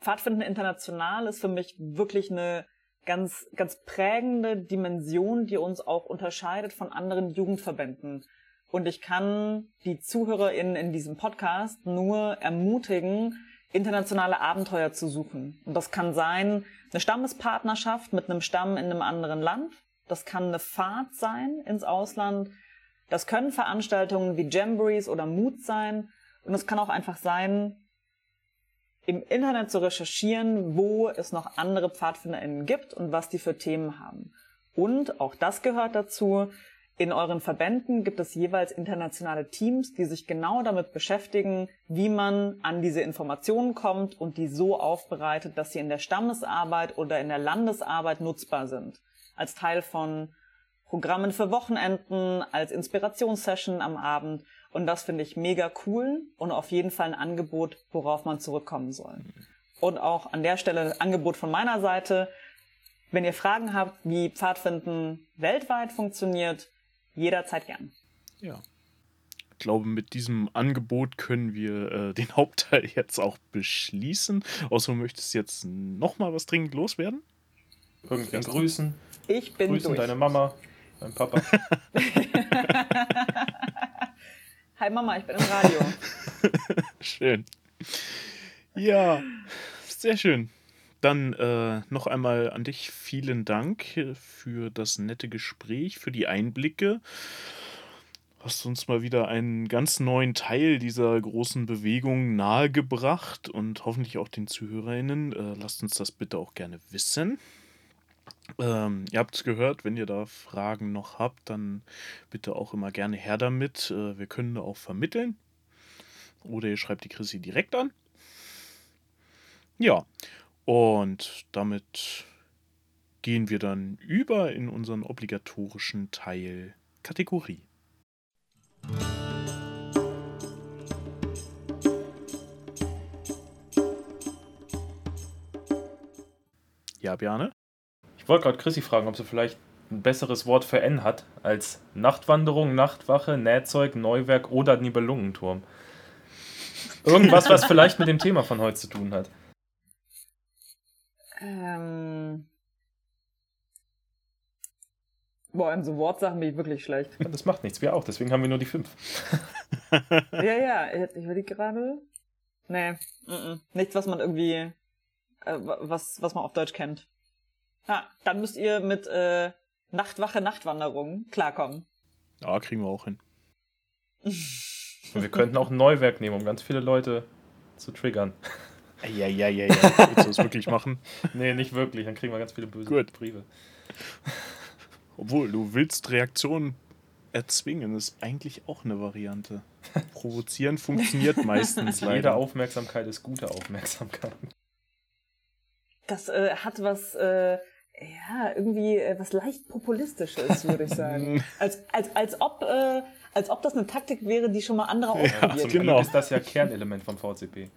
Pfadfinden International ist für mich wirklich eine ganz, ganz prägende Dimension, die uns auch unterscheidet von anderen Jugendverbänden. Und ich kann die ZuhörerInnen in diesem Podcast nur ermutigen, internationale Abenteuer zu suchen. Und das kann sein, eine Stammespartnerschaft mit einem Stamm in einem anderen Land. Das kann eine Fahrt sein ins Ausland. Das können Veranstaltungen wie Jamborees oder Mood sein. Und es kann auch einfach sein, im Internet zu recherchieren, wo es noch andere PfadfinderInnen gibt und was die für Themen haben. Und auch das gehört dazu. In euren Verbänden gibt es jeweils internationale Teams, die sich genau damit beschäftigen, wie man an diese Informationen kommt und die so aufbereitet, dass sie in der Stammesarbeit oder in der Landesarbeit nutzbar sind. Als Teil von Programmen für Wochenenden, als Inspirationssession am Abend und das finde ich mega cool und auf jeden Fall ein Angebot, worauf man zurückkommen soll. Und auch an der Stelle ein Angebot von meiner Seite. Wenn ihr Fragen habt, wie Pfadfinden weltweit funktioniert, jederzeit gern. Ja. Ich glaube, mit diesem Angebot können wir äh, den Hauptteil jetzt auch beschließen. Außer du möchtest jetzt nochmal was dringend loswerden? Irgendwen grüßen. Ich bin grüßen durch. deine Mama, dein Papa. Hi Mama, ich bin im Radio. schön. Ja, sehr schön. Dann äh, noch einmal an dich vielen Dank für das nette Gespräch, für die Einblicke. hast uns mal wieder einen ganz neuen Teil dieser großen Bewegung nahegebracht und hoffentlich auch den ZuhörerInnen. Äh, lasst uns das bitte auch gerne wissen. Ähm, ihr habt es gehört, wenn ihr da Fragen noch habt, dann bitte auch immer gerne her damit. Äh, wir können da auch vermitteln. Oder ihr schreibt die Chrissy direkt an. Ja, und damit gehen wir dann über in unseren obligatorischen Teil Kategorie. Ja, Bjane? Ich wollte gerade Chrissy fragen, ob sie vielleicht ein besseres Wort für N hat als Nachtwanderung, Nachtwache, Nähzeug, Neuwerk oder Nibelungenturm. Irgendwas, was vielleicht mit dem Thema von heute zu tun hat. Ähm. Boah, in so Wortsachen bin ich wirklich schlecht. Das macht nichts, wir auch, deswegen haben wir nur die fünf. ja, ja, ich überlege gerade. Nee, mm -mm. nichts, was man irgendwie, äh, was, was man auf Deutsch kennt. Ja, dann müsst ihr mit äh, Nachtwache, Nachtwanderung klarkommen. Ja, kriegen wir auch hin. Und wir könnten auch ein Neuwerk nehmen, um ganz viele Leute zu triggern. Ja, ja, ja, ja. Willst du das wirklich machen? Nee, nicht wirklich. Dann kriegen wir ganz viele böse Gut. Briefe. Obwohl, du willst Reaktionen erzwingen, ist eigentlich auch eine Variante. Provozieren funktioniert meistens Jede leider. Aufmerksamkeit ist gute Aufmerksamkeit. Das äh, hat was, äh, ja, irgendwie äh, was leicht populistisches, würde ich sagen. als, als, als ob, äh, als ob das eine Taktik wäre, die schon mal andere ausprobiert Zum haben. genau. Glück ist das ja Kernelement vom VCP.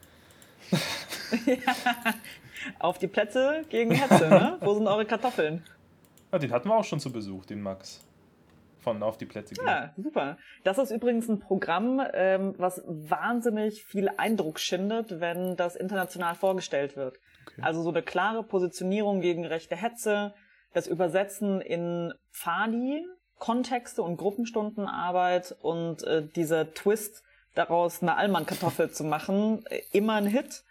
Auf die Plätze gegen Hetze, ne? Wo sind eure Kartoffeln? Ja, den hatten wir auch schon zu Besuch, den Max. Von Auf die Plätze gehen. Ja, super. Das ist übrigens ein Programm, ähm, was wahnsinnig viel Eindruck schindet, wenn das international vorgestellt wird. Okay. Also so eine klare Positionierung gegen rechte Hetze, das Übersetzen in Fadi, Kontexte und Gruppenstundenarbeit und äh, dieser Twist daraus eine Allmann-Kartoffel zu machen, äh, immer ein Hit.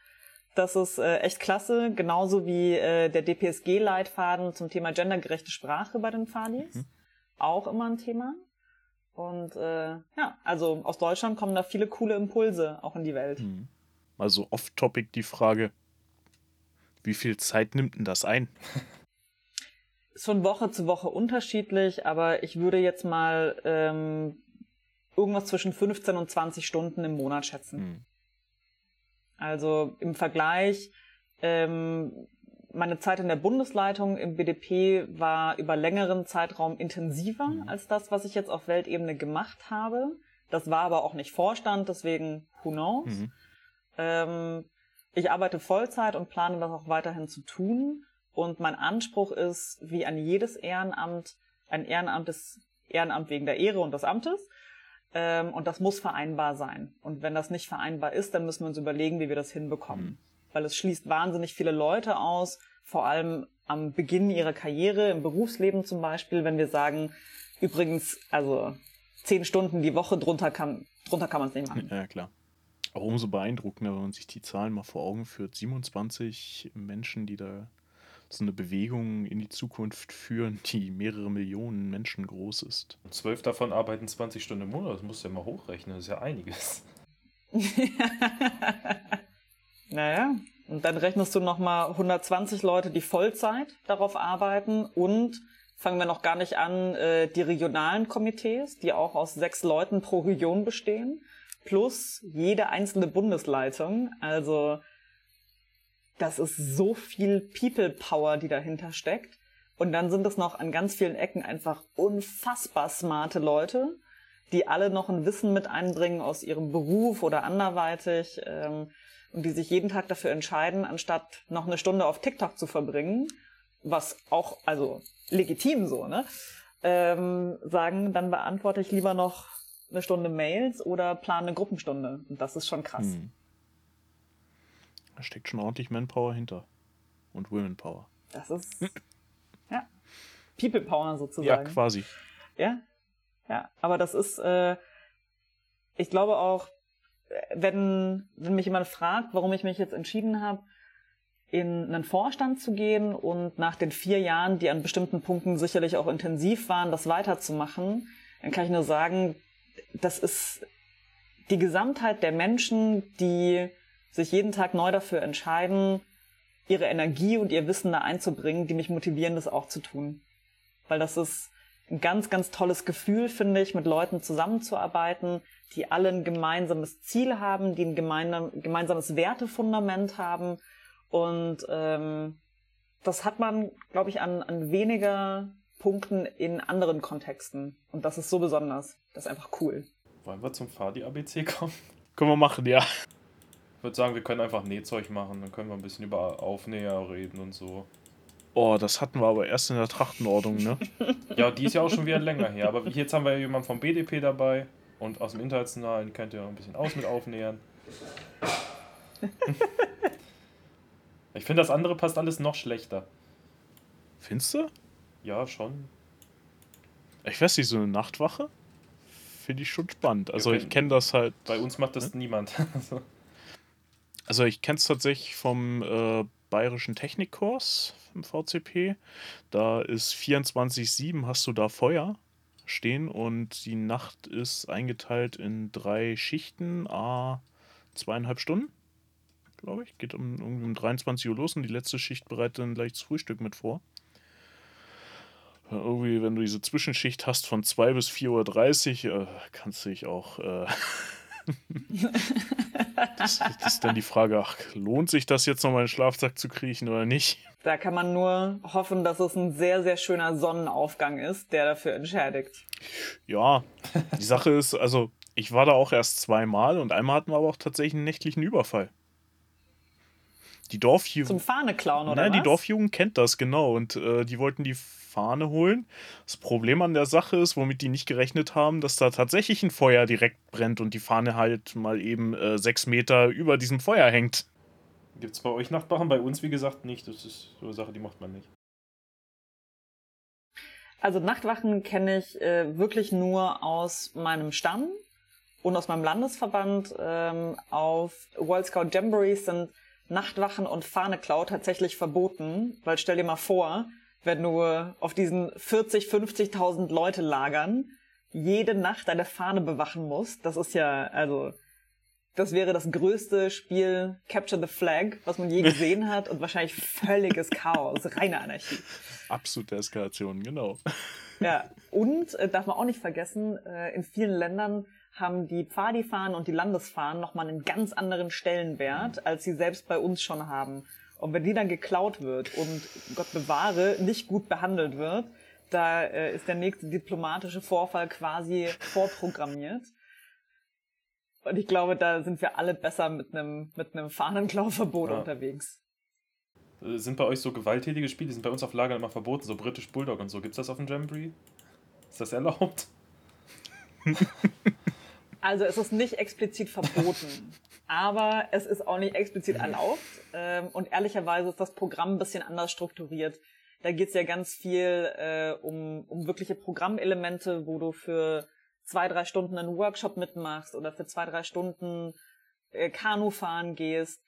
Das ist äh, echt klasse, genauso wie äh, der DPSG-Leitfaden zum Thema gendergerechte Sprache bei den Fadis. Mhm. Auch immer ein Thema. Und äh, ja, also aus Deutschland kommen da viele coole Impulse auch in die Welt. Hm. Also off-topic die Frage, wie viel Zeit nimmt denn das ein? Ist von Woche zu Woche unterschiedlich, aber ich würde jetzt mal ähm, irgendwas zwischen 15 und 20 Stunden im Monat schätzen. Hm. Also im Vergleich, ähm, meine Zeit in der Bundesleitung im BDP war über längeren Zeitraum intensiver Mhm. als das, was ich jetzt auf Weltebene gemacht habe. Das war aber auch nicht Vorstand, deswegen who knows. Mhm. Ähm, ich arbeite Vollzeit und plane das auch weiterhin zu tun. Und mein Anspruch ist, wie an jedes Ehrenamt, ein Ehrenamt ist Ehrenamt wegen der Ehre und des Amtes. Ähm, und das muss vereinbar sein. Und wenn das nicht vereinbar ist, dann müssen wir uns überlegen, wie wir das hinbekommen. Mhm. Weil es schließt wahnsinnig viele Leute aus, vor allem am Beginn ihrer Karriere, im Berufsleben zum Beispiel, wenn wir sagen, übrigens, also zehn Stunden die Woche drunter kann, drunter kann man es nicht machen. Ja, klar. Auch umso beeindruckender, wenn man sich die Zahlen mal vor Augen führt. 27 Menschen, die da so eine Bewegung in die Zukunft führen, die mehrere Millionen Menschen groß ist. Und zwölf davon arbeiten 20 Stunden im Monat. Das musst du ja mal hochrechnen. Das ist ja einiges. Naja, und dann rechnest du nochmal 120 Leute, die Vollzeit darauf arbeiten und fangen wir noch gar nicht an, äh, die regionalen Komitees, die auch aus sechs Leuten pro Region bestehen, plus jede einzelne Bundesleitung. Also das ist so viel People Power, die dahinter steckt. Und dann sind es noch an ganz vielen Ecken einfach unfassbar smarte Leute, die alle noch ein Wissen mit einbringen aus ihrem Beruf oder anderweitig ähm, und die sich jeden Tag dafür entscheiden, anstatt noch eine Stunde auf TikTok zu verbringen, was auch, also legitim so, ne? Ähm, sagen, dann beantworte ich lieber noch eine Stunde Mails oder plane eine Gruppenstunde. Und das ist schon krass. Hm. Da steckt schon ordentlich Manpower hinter. Und Womenpower. Das ist ja People Power Ja, sozusagen. quasi. Ja, ja, aber das ist, äh, ich glaube auch, wenn, wenn mich jemand fragt, warum ich mich jetzt entschieden habe, in einen Vorstand zu gehen und nach den vier Jahren, die an bestimmten Punkten sicherlich auch intensiv waren, das weiterzumachen, dann kann ich nur sagen, das ist die Gesamtheit der Menschen, die sich jeden Tag neu dafür entscheiden, ihre Energie und ihr Wissen da einzubringen, die mich motivieren, das auch zu tun. Weil das ist ein ganz, ganz tolles Gefühl, finde ich, mit Leuten zusammenzuarbeiten, die alle ein gemeinsames Ziel haben, die ein gemeinsames Wertefundament haben. Und ähm, das hat man, glaube ich, an, an weniger Punkten in anderen Kontexten. Und das ist so besonders. Das ist einfach cool. Wollen wir zum Fadi-ABC kommen? Können wir machen, ja. Ich würde sagen, wir können einfach Nähzeug machen. Dann können wir ein bisschen über Aufnäher reden und so. Oh, das hatten wir aber erst in der Trachtenordnung, ne? ja, die ist ja auch schon wieder länger her. Aber jetzt haben wir ja jemanden vom BDP dabei und aus dem Internationalen kennt ihr ein bisschen aus mit Aufnähern. ich finde, das andere passt alles noch schlechter. Findest du? Ja, schon. Ich weiß nicht, so eine Nachtwache finde ich schon spannend. Also ja, ich kenne das halt. Bei uns macht das hm? niemand. also ich kenne es tatsächlich vom äh, Bayerischen Technikkurs im VCP. Da ist 24-7 hast du da Feuer stehen und die Nacht ist eingeteilt in drei Schichten, a zweieinhalb Stunden, glaube ich. Geht um, um 23 Uhr los und die letzte Schicht bereitet dann gleich das Frühstück mit vor. Irgendwie, wenn du diese Zwischenschicht hast von 2 bis 4.30 Uhr, äh, kannst du dich auch. Äh, das, das, ist dann die Frage, ach, lohnt sich das jetzt nochmal in den Schlafsack zu kriechen oder nicht? Da kann man nur hoffen, dass es ein sehr, sehr schöner Sonnenaufgang ist, der dafür entschädigt. Ja, die Sache ist, also ich war da auch erst zweimal und einmal hatten wir aber auch tatsächlich einen nächtlichen Überfall. Die Dorfjugend. Zum Fahne klauen, oder? Nein, was? die Dorfjugend kennt das, genau. Und äh, die wollten die Fahne holen. Das Problem an der Sache ist, womit die nicht gerechnet haben, dass da tatsächlich ein Feuer direkt brennt und die Fahne halt mal eben äh, sechs Meter über diesem Feuer hängt. Gibt es bei euch Nachtwachen? Bei uns, wie gesagt, nicht. Das ist so eine Sache, die macht man nicht. Also Nachtwachen kenne ich äh, wirklich nur aus meinem Stamm und aus meinem Landesverband. Ähm, auf World Scout Jamborees sind Nachtwachen und Fahneklau tatsächlich verboten, weil stell dir mal vor, wenn du auf diesen 40, 50.000 Leute lagern jede Nacht deine Fahne bewachen musst, das ist ja, also, das wäre das größte Spiel Capture the Flag, was man je gesehen hat und wahrscheinlich völliges Chaos, reine Anarchie. Absolute Eskalation, genau. Ja, und äh, darf man auch nicht vergessen, äh, in vielen Ländern haben die Pfadi-Fahnen und die Landesfahnen nochmal einen ganz anderen Stellenwert, als sie selbst bei uns schon haben. Und wenn die dann geklaut wird und Gott bewahre, nicht gut behandelt wird, da äh, ist der nächste diplomatische Vorfall quasi vorprogrammiert. Und ich glaube, da sind wir alle besser mit einem mit einem Fahnenklauverbot ja. unterwegs. Äh, sind bei euch so gewalttätige Spiele, die sind bei uns auf Lager immer verboten, so britisch Bulldog und so. Gibt's das auf dem Jamboree? Ist das erlaubt? Also es ist nicht explizit verboten, aber es ist auch nicht explizit erlaubt. Ähm, und ehrlicherweise ist das Programm ein bisschen anders strukturiert. Da geht es ja ganz viel äh, um, um wirkliche Programmelemente, wo du für zwei, drei Stunden einen Workshop mitmachst oder für zwei, drei Stunden äh, Kanu fahren gehst.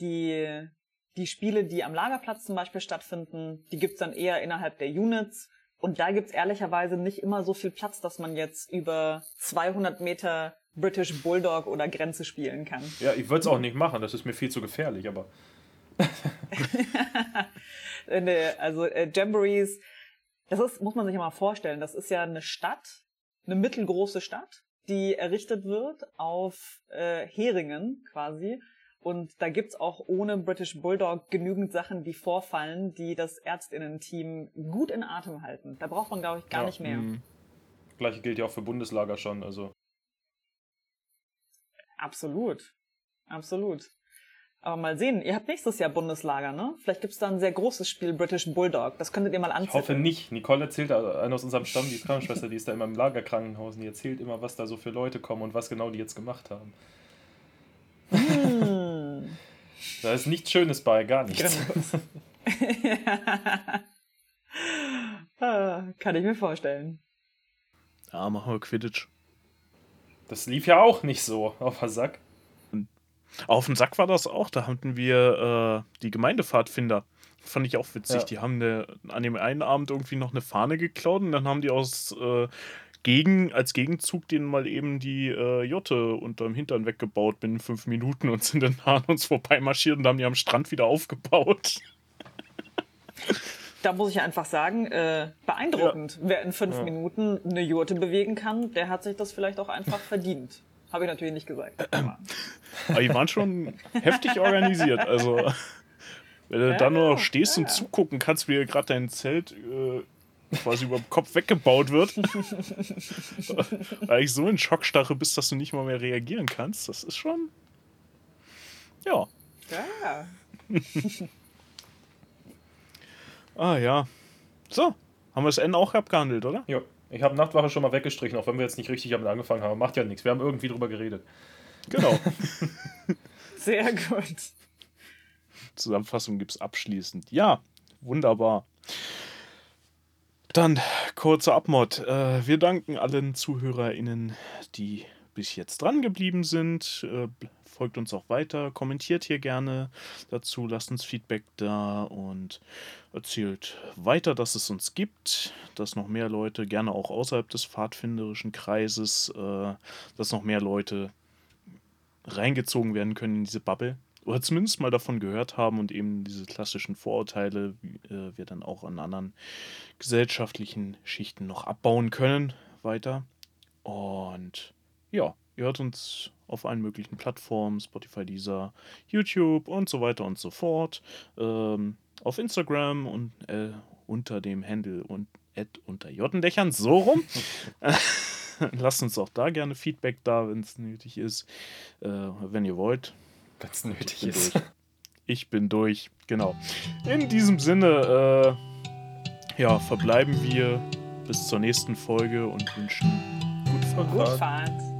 Die, die Spiele, die am Lagerplatz zum Beispiel stattfinden, die gibt's dann eher innerhalb der Units. Und da gibt's ehrlicherweise nicht immer so viel Platz, dass man jetzt über 200 Meter British Bulldog oder Grenze spielen kann. Ja, ich würde es auch nicht machen, das ist mir viel zu gefährlich, aber. also äh, Jamborees, das ist, muss man sich ja mal vorstellen, das ist ja eine Stadt, eine mittelgroße Stadt, die errichtet wird auf äh, Heringen quasi. Und da gibt's auch ohne British Bulldog genügend Sachen, die vorfallen, die das Ärztinnen-Team gut in Atem halten. Da braucht man, glaube ich, gar ja, nicht mehr. Mh. Gleiche gilt ja auch für Bundeslager schon, also. Absolut. Absolut. Aber mal sehen, ihr habt nächstes Jahr Bundeslager, ne? Vielleicht gibt's da ein sehr großes Spiel British Bulldog. Das könntet ihr mal anziehen. Ich hoffe nicht. Nicole erzählt, eine aus unserem Stamm, die Krankenschwester, die ist da immer im Lagerkrankenhaus und die erzählt immer, was da so für Leute kommen und was genau die jetzt gemacht haben. Hm. Da ist nichts Schönes bei, gar nichts. ah, kann ich mir vorstellen. Ja, machen wir Quidditch. Das lief ja auch nicht so auf der Sack. Auf dem Sack war das auch. Da hatten wir äh, die Gemeindepfadfinder. Fand ich auch witzig. Ja. Die haben eine, an dem einen Abend irgendwie noch eine Fahne geklaut und dann haben die aus äh, gegen, als Gegenzug denen mal eben die äh, Jotte unterm Hintern weggebaut binnen fünf Minuten und sind dann an uns vorbeimarschiert und haben die am Strand wieder aufgebaut. Da muss ich einfach sagen, äh, beeindruckend. Ja. Wer in fünf ja. Minuten eine Jurte bewegen kann, der hat sich das vielleicht auch einfach verdient. Habe ich natürlich nicht gesagt. Aber die waren schon heftig organisiert. Also, wenn du ja, dann nur noch stehst und zugucken kannst, wie gerade dein Zelt äh, quasi über dem Kopf weggebaut wird, weil ich so in Schockstarre bist, dass du nicht mal mehr reagieren kannst, das ist schon. Ja. Ja. Ah ja. So, haben wir das N auch abgehandelt, oder? Ja. Ich habe Nachtwache schon mal weggestrichen, auch wenn wir jetzt nicht richtig damit angefangen haben. Macht ja nichts. Wir haben irgendwie drüber geredet. Genau. Sehr gut. Zusammenfassung gibt es abschließend. Ja, wunderbar. Dann kurzer Abmod. Äh, wir danken allen ZuhörerInnen, die bis jetzt dran geblieben sind. Folgt uns auch weiter, kommentiert hier gerne dazu, lasst uns Feedback da und erzählt weiter, dass es uns gibt, dass noch mehr Leute, gerne auch außerhalb des pfadfinderischen Kreises, äh, dass noch mehr Leute reingezogen werden können in diese Bubble oder zumindest mal davon gehört haben und eben diese klassischen Vorurteile äh, wir dann auch an anderen gesellschaftlichen Schichten noch abbauen können weiter. Und ja, ihr hört uns auf allen möglichen Plattformen, Spotify, Deezer, YouTube und so weiter und so fort. Ähm, auf Instagram und äh, unter dem Handle und Ad unter Jottendächern, so rum. Lasst uns auch da gerne Feedback da, wenn es nötig ist. Äh, wenn ihr wollt. Wenn es nötig ich ist. Durch. Ich bin durch, genau. In diesem Sinne, äh, ja, verbleiben wir bis zur nächsten Folge und wünschen gute Fahrt. Gut Fahrt.